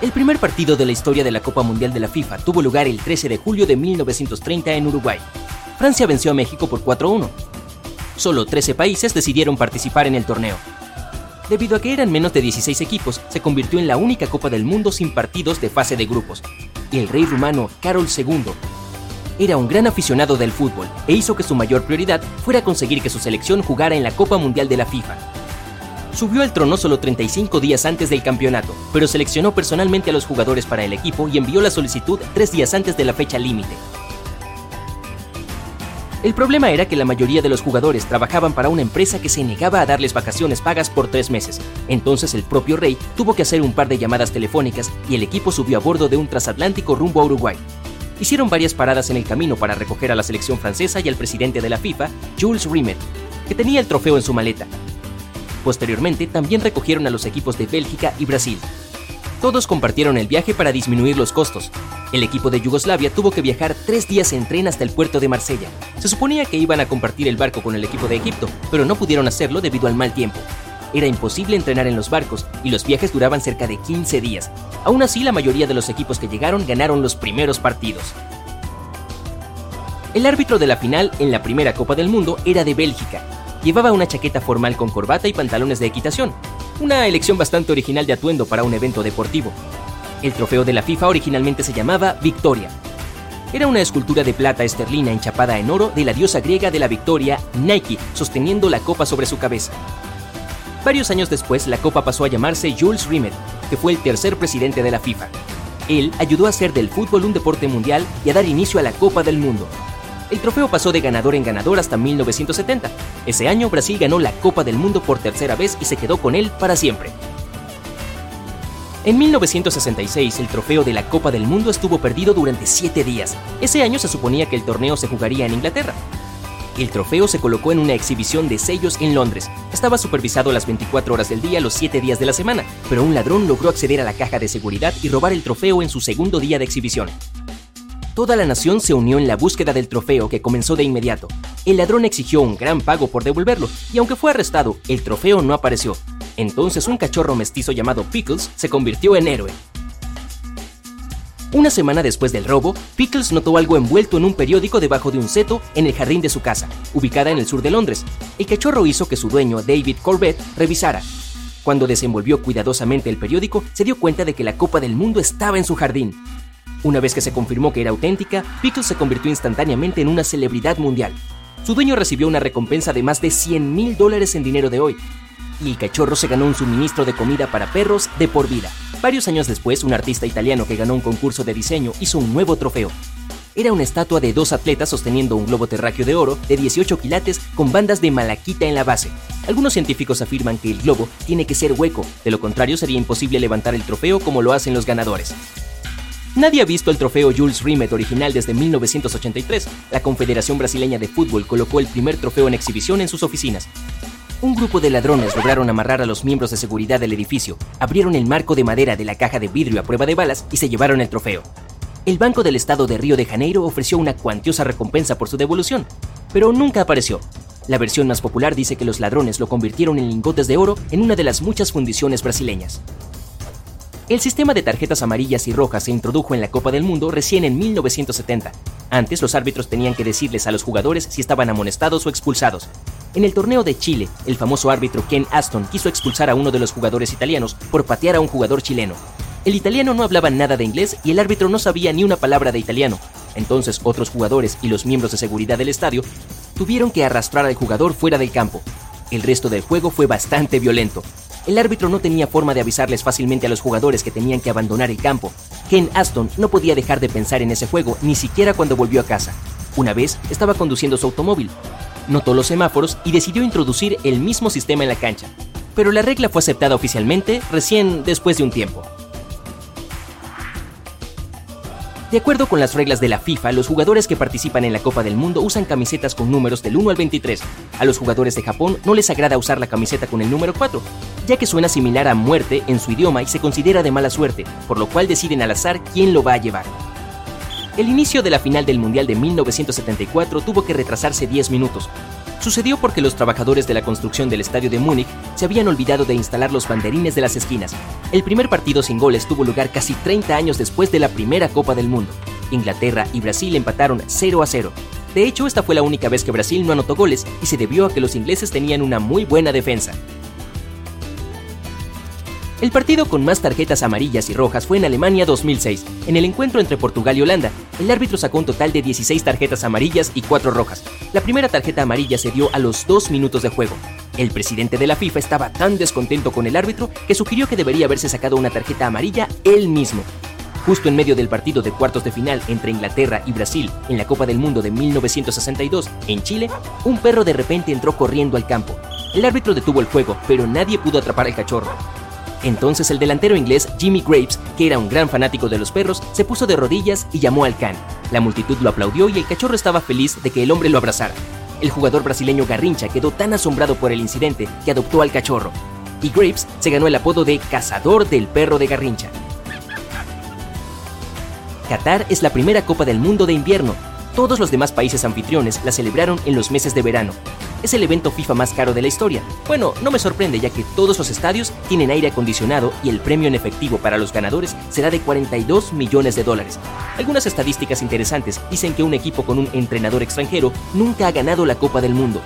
El primer partido de la historia de la Copa Mundial de la FIFA tuvo lugar el 13 de julio de 1930 en Uruguay. Francia venció a México por 4-1. Solo 13 países decidieron participar en el torneo. Debido a que eran menos de 16 equipos, se convirtió en la única Copa del Mundo sin partidos de fase de grupos. Y el rey rumano Carol II era un gran aficionado del fútbol e hizo que su mayor prioridad fuera conseguir que su selección jugara en la Copa Mundial de la FIFA. Subió al trono solo 35 días antes del campeonato, pero seleccionó personalmente a los jugadores para el equipo y envió la solicitud tres días antes de la fecha límite. El problema era que la mayoría de los jugadores trabajaban para una empresa que se negaba a darles vacaciones pagas por tres meses. Entonces el propio rey tuvo que hacer un par de llamadas telefónicas y el equipo subió a bordo de un transatlántico rumbo a Uruguay. Hicieron varias paradas en el camino para recoger a la selección francesa y al presidente de la FIFA, Jules Rimet, que tenía el trofeo en su maleta, Posteriormente también recogieron a los equipos de Bélgica y Brasil. Todos compartieron el viaje para disminuir los costos. El equipo de Yugoslavia tuvo que viajar tres días en tren hasta el puerto de Marsella. Se suponía que iban a compartir el barco con el equipo de Egipto, pero no pudieron hacerlo debido al mal tiempo. Era imposible entrenar en los barcos y los viajes duraban cerca de 15 días. Aún así, la mayoría de los equipos que llegaron ganaron los primeros partidos. El árbitro de la final en la primera Copa del Mundo era de Bélgica, Llevaba una chaqueta formal con corbata y pantalones de equitación, una elección bastante original de atuendo para un evento deportivo. El trofeo de la FIFA originalmente se llamaba Victoria. Era una escultura de plata esterlina enchapada en oro de la diosa griega de la victoria, Nike, sosteniendo la copa sobre su cabeza. Varios años después, la copa pasó a llamarse Jules Rimet, que fue el tercer presidente de la FIFA. Él ayudó a hacer del fútbol un deporte mundial y a dar inicio a la Copa del Mundo. El trofeo pasó de ganador en ganador hasta 1970. Ese año Brasil ganó la Copa del Mundo por tercera vez y se quedó con él para siempre. En 1966 el trofeo de la Copa del Mundo estuvo perdido durante siete días. Ese año se suponía que el torneo se jugaría en Inglaterra. El trofeo se colocó en una exhibición de sellos en Londres. Estaba supervisado las 24 horas del día, los 7 días de la semana, pero un ladrón logró acceder a la caja de seguridad y robar el trofeo en su segundo día de exhibición. Toda la nación se unió en la búsqueda del trofeo que comenzó de inmediato. El ladrón exigió un gran pago por devolverlo y aunque fue arrestado, el trofeo no apareció. Entonces un cachorro mestizo llamado Pickles se convirtió en héroe. Una semana después del robo, Pickles notó algo envuelto en un periódico debajo de un seto en el jardín de su casa, ubicada en el sur de Londres. El cachorro hizo que su dueño, David Corbett, revisara. Cuando desenvolvió cuidadosamente el periódico, se dio cuenta de que la Copa del Mundo estaba en su jardín. Una vez que se confirmó que era auténtica, Pickles se convirtió instantáneamente en una celebridad mundial. Su dueño recibió una recompensa de más de 100 mil dólares en dinero de hoy, y el cachorro se ganó un suministro de comida para perros de por vida. Varios años después, un artista italiano que ganó un concurso de diseño hizo un nuevo trofeo. Era una estatua de dos atletas sosteniendo un globo terráqueo de oro de 18 quilates con bandas de malaquita en la base. Algunos científicos afirman que el globo tiene que ser hueco, de lo contrario sería imposible levantar el trofeo como lo hacen los ganadores. Nadie ha visto el trofeo Jules Rimet original desde 1983. La Confederación Brasileña de Fútbol colocó el primer trofeo en exhibición en sus oficinas. Un grupo de ladrones lograron amarrar a los miembros de seguridad del edificio, abrieron el marco de madera de la caja de vidrio a prueba de balas y se llevaron el trofeo. El Banco del Estado de Río de Janeiro ofreció una cuantiosa recompensa por su devolución, pero nunca apareció. La versión más popular dice que los ladrones lo convirtieron en lingotes de oro en una de las muchas fundiciones brasileñas. El sistema de tarjetas amarillas y rojas se introdujo en la Copa del Mundo recién en 1970. Antes los árbitros tenían que decirles a los jugadores si estaban amonestados o expulsados. En el torneo de Chile, el famoso árbitro Ken Aston quiso expulsar a uno de los jugadores italianos por patear a un jugador chileno. El italiano no hablaba nada de inglés y el árbitro no sabía ni una palabra de italiano. Entonces otros jugadores y los miembros de seguridad del estadio tuvieron que arrastrar al jugador fuera del campo. El resto del juego fue bastante violento. El árbitro no tenía forma de avisarles fácilmente a los jugadores que tenían que abandonar el campo. Ken Aston no podía dejar de pensar en ese juego ni siquiera cuando volvió a casa. Una vez estaba conduciendo su automóvil. Notó los semáforos y decidió introducir el mismo sistema en la cancha. pero la regla fue aceptada oficialmente recién después de un tiempo. De acuerdo con las reglas de la FIFA, los jugadores que participan en la Copa del Mundo usan camisetas con números del 1 al 23. A los jugadores de Japón no les agrada usar la camiseta con el número 4, ya que suena similar a muerte en su idioma y se considera de mala suerte, por lo cual deciden al azar quién lo va a llevar. El inicio de la final del Mundial de 1974 tuvo que retrasarse 10 minutos, Sucedió porque los trabajadores de la construcción del estadio de Múnich se habían olvidado de instalar los banderines de las esquinas. El primer partido sin goles tuvo lugar casi 30 años después de la primera Copa del Mundo. Inglaterra y Brasil empataron 0 a 0. De hecho, esta fue la única vez que Brasil no anotó goles y se debió a que los ingleses tenían una muy buena defensa. El partido con más tarjetas amarillas y rojas fue en Alemania 2006, en el encuentro entre Portugal y Holanda. El árbitro sacó un total de 16 tarjetas amarillas y 4 rojas. La primera tarjeta amarilla se dio a los 2 minutos de juego. El presidente de la FIFA estaba tan descontento con el árbitro que sugirió que debería haberse sacado una tarjeta amarilla él mismo. Justo en medio del partido de cuartos de final entre Inglaterra y Brasil en la Copa del Mundo de 1962 en Chile, un perro de repente entró corriendo al campo. El árbitro detuvo el juego, pero nadie pudo atrapar al cachorro. Entonces el delantero inglés Jimmy Graves, que era un gran fanático de los perros, se puso de rodillas y llamó al can. La multitud lo aplaudió y el cachorro estaba feliz de que el hombre lo abrazara. El jugador brasileño Garrincha quedó tan asombrado por el incidente que adoptó al cachorro. Y Graves se ganó el apodo de cazador del perro de Garrincha. Qatar es la primera Copa del Mundo de invierno. Todos los demás países anfitriones la celebraron en los meses de verano es el evento FIFA más caro de la historia. Bueno, no me sorprende ya que todos los estadios tienen aire acondicionado y el premio en efectivo para los ganadores será de 42 millones de dólares. Algunas estadísticas interesantes dicen que un equipo con un entrenador extranjero nunca ha ganado la Copa del Mundo.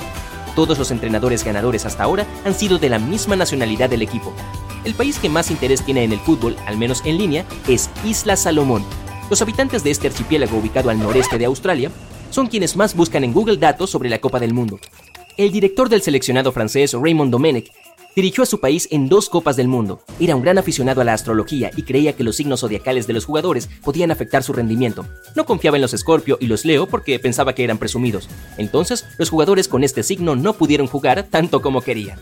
Todos los entrenadores ganadores hasta ahora han sido de la misma nacionalidad del equipo. El país que más interés tiene en el fútbol, al menos en línea, es Isla Salomón. Los habitantes de este archipiélago ubicado al noreste de Australia son quienes más buscan en Google datos sobre la Copa del Mundo. El director del seleccionado francés Raymond Domenech dirigió a su país en dos Copas del Mundo. Era un gran aficionado a la astrología y creía que los signos zodiacales de los jugadores podían afectar su rendimiento. No confiaba en los Scorpio y los Leo porque pensaba que eran presumidos. Entonces, los jugadores con este signo no pudieron jugar tanto como querían.